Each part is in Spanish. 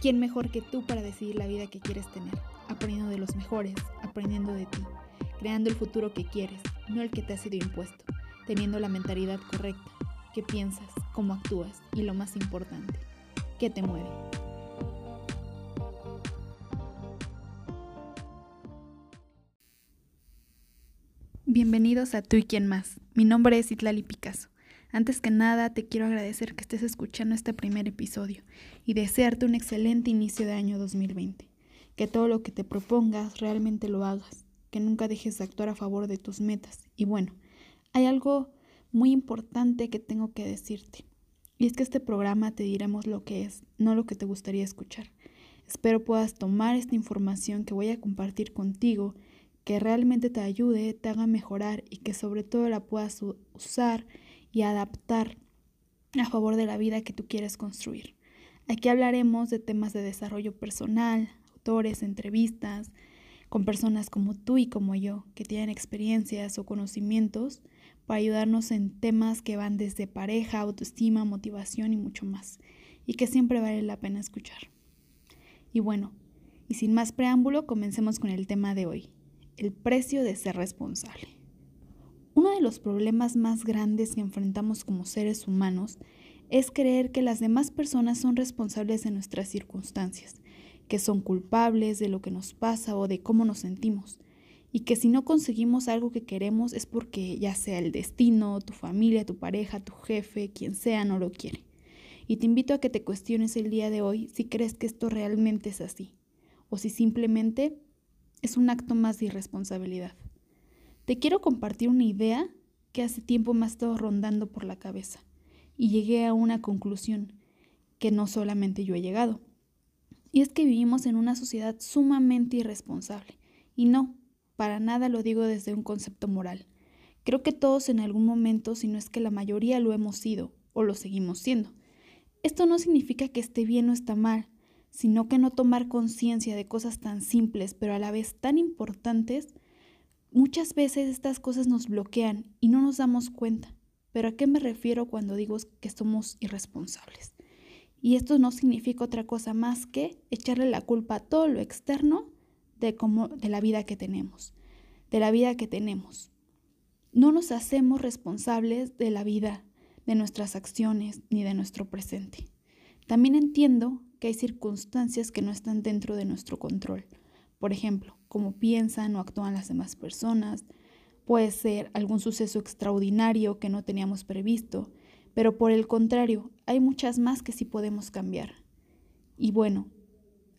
¿Quién mejor que tú para decidir la vida que quieres tener? Aprendiendo de los mejores, aprendiendo de ti, creando el futuro que quieres, no el que te ha sido impuesto, teniendo la mentalidad correcta, qué piensas, cómo actúas y lo más importante, qué te mueve. Bienvenidos a Tú y quién más. Mi nombre es Itlali Picasso. Antes que nada, te quiero agradecer que estés escuchando este primer episodio y desearte un excelente inicio de año 2020. Que todo lo que te propongas realmente lo hagas, que nunca dejes de actuar a favor de tus metas. Y bueno, hay algo muy importante que tengo que decirte. Y es que este programa te diremos lo que es, no lo que te gustaría escuchar. Espero puedas tomar esta información que voy a compartir contigo, que realmente te ayude, te haga mejorar y que sobre todo la puedas usar y adaptar a favor de la vida que tú quieres construir. Aquí hablaremos de temas de desarrollo personal, autores, entrevistas, con personas como tú y como yo, que tienen experiencias o conocimientos para ayudarnos en temas que van desde pareja, autoestima, motivación y mucho más, y que siempre vale la pena escuchar. Y bueno, y sin más preámbulo, comencemos con el tema de hoy, el precio de ser responsable. Uno de los problemas más grandes que enfrentamos como seres humanos es creer que las demás personas son responsables de nuestras circunstancias, que son culpables de lo que nos pasa o de cómo nos sentimos, y que si no conseguimos algo que queremos es porque ya sea el destino, tu familia, tu pareja, tu jefe, quien sea, no lo quiere. Y te invito a que te cuestiones el día de hoy si crees que esto realmente es así, o si simplemente es un acto más de irresponsabilidad. Te quiero compartir una idea que hace tiempo me ha estado rondando por la cabeza y llegué a una conclusión que no solamente yo he llegado. Y es que vivimos en una sociedad sumamente irresponsable. Y no, para nada lo digo desde un concepto moral. Creo que todos en algún momento, si no es que la mayoría lo hemos sido o lo seguimos siendo. Esto no significa que esté bien o está mal, sino que no tomar conciencia de cosas tan simples pero a la vez tan importantes Muchas veces estas cosas nos bloquean y no nos damos cuenta. Pero ¿a qué me refiero cuando digo que somos irresponsables? Y esto no significa otra cosa más que echarle la culpa a todo lo externo de, cómo, de la vida que tenemos, de la vida que tenemos. No nos hacemos responsables de la vida, de nuestras acciones ni de nuestro presente. También entiendo que hay circunstancias que no están dentro de nuestro control por ejemplo, cómo piensan o actúan las demás personas. Puede ser algún suceso extraordinario que no teníamos previsto, pero por el contrario, hay muchas más que sí podemos cambiar. Y bueno,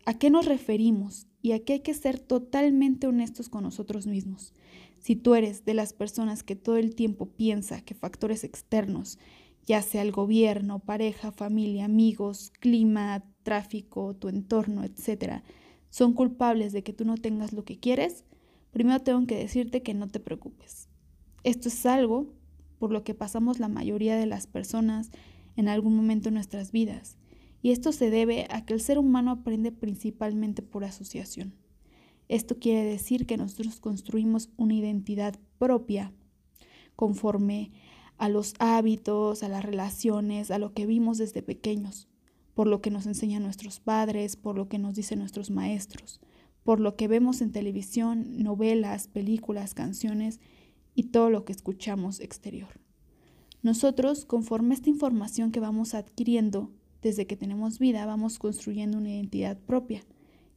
¿a qué nos referimos y a qué hay que ser totalmente honestos con nosotros mismos? Si tú eres de las personas que todo el tiempo piensa que factores externos, ya sea el gobierno, pareja, familia, amigos, clima, tráfico, tu entorno, etcétera, son culpables de que tú no tengas lo que quieres, primero tengo que decirte que no te preocupes. Esto es algo por lo que pasamos la mayoría de las personas en algún momento en nuestras vidas, y esto se debe a que el ser humano aprende principalmente por asociación. Esto quiere decir que nosotros construimos una identidad propia conforme a los hábitos, a las relaciones, a lo que vimos desde pequeños por lo que nos enseñan nuestros padres, por lo que nos dicen nuestros maestros, por lo que vemos en televisión, novelas, películas, canciones y todo lo que escuchamos exterior. Nosotros, conforme esta información que vamos adquiriendo desde que tenemos vida, vamos construyendo una identidad propia,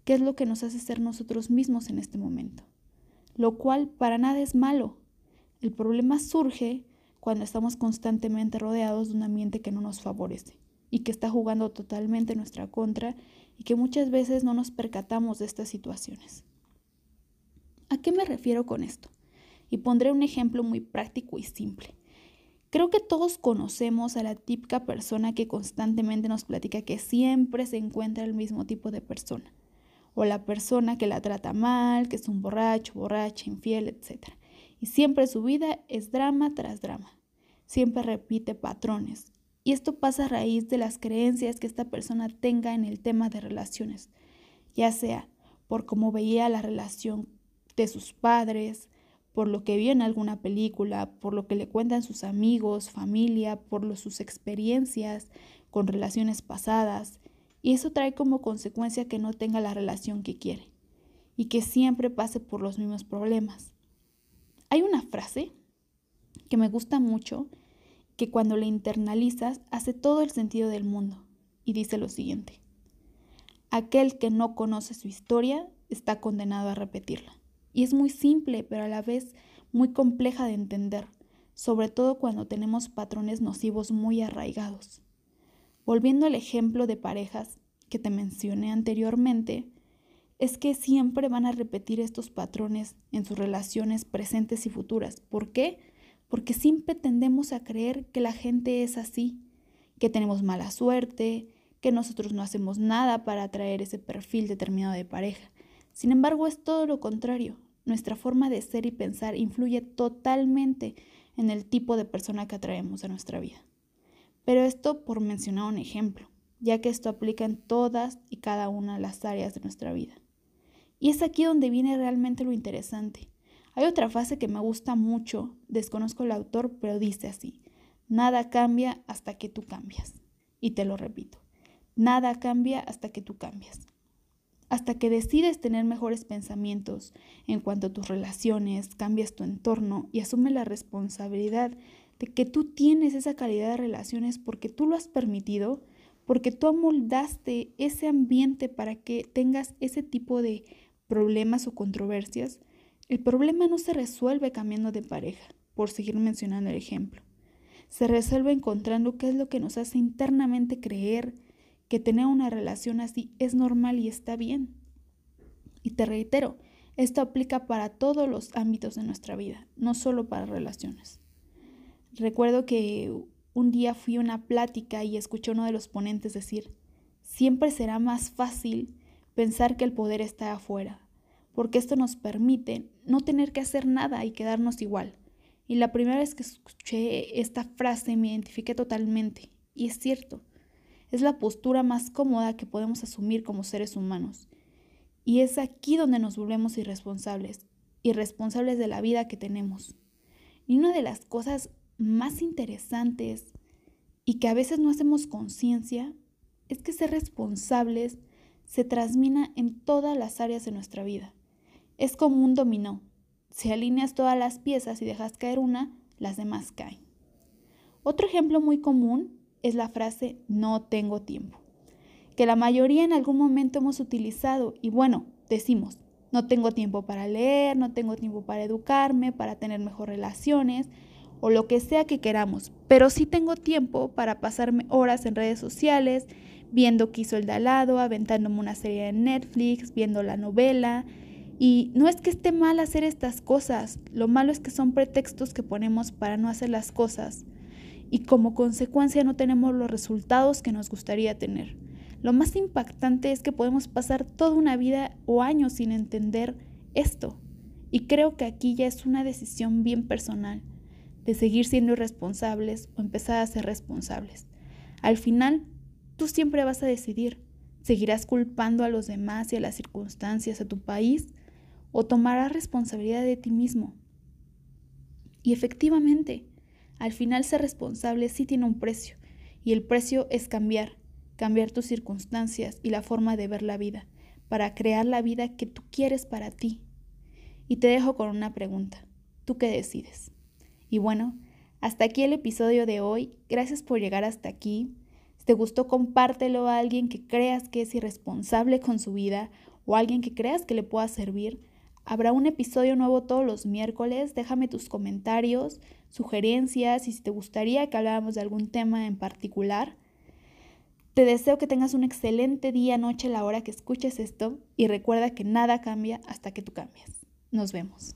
que es lo que nos hace ser nosotros mismos en este momento, lo cual para nada es malo. El problema surge cuando estamos constantemente rodeados de un ambiente que no nos favorece y que está jugando totalmente en nuestra contra y que muchas veces no nos percatamos de estas situaciones. ¿A qué me refiero con esto? Y pondré un ejemplo muy práctico y simple. Creo que todos conocemos a la típica persona que constantemente nos platica que siempre se encuentra el mismo tipo de persona. O la persona que la trata mal, que es un borracho, borracha, infiel, etc. Y siempre su vida es drama tras drama. Siempre repite patrones y esto pasa a raíz de las creencias que esta persona tenga en el tema de relaciones, ya sea por cómo veía la relación de sus padres, por lo que vio en alguna película, por lo que le cuentan sus amigos, familia, por sus experiencias con relaciones pasadas. y eso trae como consecuencia que no tenga la relación que quiere y que siempre pase por los mismos problemas. Hay una frase que me gusta mucho que cuando la internalizas hace todo el sentido del mundo y dice lo siguiente. Aquel que no conoce su historia está condenado a repetirla. Y es muy simple, pero a la vez muy compleja de entender, sobre todo cuando tenemos patrones nocivos muy arraigados. Volviendo al ejemplo de parejas que te mencioné anteriormente, es que siempre van a repetir estos patrones en sus relaciones presentes y futuras. ¿Por qué? Porque siempre tendemos a creer que la gente es así, que tenemos mala suerte, que nosotros no hacemos nada para atraer ese perfil determinado de pareja. Sin embargo, es todo lo contrario. Nuestra forma de ser y pensar influye totalmente en el tipo de persona que atraemos a nuestra vida. Pero esto por mencionar un ejemplo, ya que esto aplica en todas y cada una de las áreas de nuestra vida. Y es aquí donde viene realmente lo interesante. Hay otra frase que me gusta mucho, desconozco el autor, pero dice así, nada cambia hasta que tú cambias. Y te lo repito, nada cambia hasta que tú cambias. Hasta que decides tener mejores pensamientos en cuanto a tus relaciones, cambias tu entorno y asumes la responsabilidad de que tú tienes esa calidad de relaciones porque tú lo has permitido, porque tú amoldaste ese ambiente para que tengas ese tipo de problemas o controversias, el problema no se resuelve cambiando de pareja, por seguir mencionando el ejemplo. Se resuelve encontrando qué es lo que nos hace internamente creer que tener una relación así es normal y está bien. Y te reitero, esto aplica para todos los ámbitos de nuestra vida, no solo para relaciones. Recuerdo que un día fui a una plática y escuché a uno de los ponentes decir, siempre será más fácil pensar que el poder está afuera, porque esto nos permite no tener que hacer nada y quedarnos igual. Y la primera vez que escuché esta frase me identifiqué totalmente, y es cierto, es la postura más cómoda que podemos asumir como seres humanos. Y es aquí donde nos volvemos irresponsables, irresponsables de la vida que tenemos. Y una de las cosas más interesantes y que a veces no hacemos conciencia es que ser responsables se transmina en todas las áreas de nuestra vida. Es como un dominó. Si alineas todas las piezas y dejas caer una, las demás caen. Otro ejemplo muy común es la frase no tengo tiempo, que la mayoría en algún momento hemos utilizado y bueno, decimos, no tengo tiempo para leer, no tengo tiempo para educarme, para tener mejores relaciones, o lo que sea que queramos, pero sí tengo tiempo para pasarme horas en redes sociales, viendo qué hizo el al lado, aventándome una serie de Netflix, viendo la novela. Y no es que esté mal hacer estas cosas, lo malo es que son pretextos que ponemos para no hacer las cosas y como consecuencia no tenemos los resultados que nos gustaría tener. Lo más impactante es que podemos pasar toda una vida o años sin entender esto. Y creo que aquí ya es una decisión bien personal de seguir siendo irresponsables o empezar a ser responsables. Al final, tú siempre vas a decidir, ¿seguirás culpando a los demás y a las circunstancias, a tu país, o tomarás responsabilidad de ti mismo? Y efectivamente, al final ser responsable sí tiene un precio, y el precio es cambiar, cambiar tus circunstancias y la forma de ver la vida, para crear la vida que tú quieres para ti. Y te dejo con una pregunta. ¿Tú qué decides? Y bueno, hasta aquí el episodio de hoy. Gracias por llegar hasta aquí. Si te gustó, compártelo a alguien que creas que es irresponsable con su vida o a alguien que creas que le pueda servir. Habrá un episodio nuevo todos los miércoles. Déjame tus comentarios, sugerencias y si te gustaría que habláramos de algún tema en particular. Te deseo que tengas un excelente día, noche, la hora que escuches esto y recuerda que nada cambia hasta que tú cambies. Nos vemos.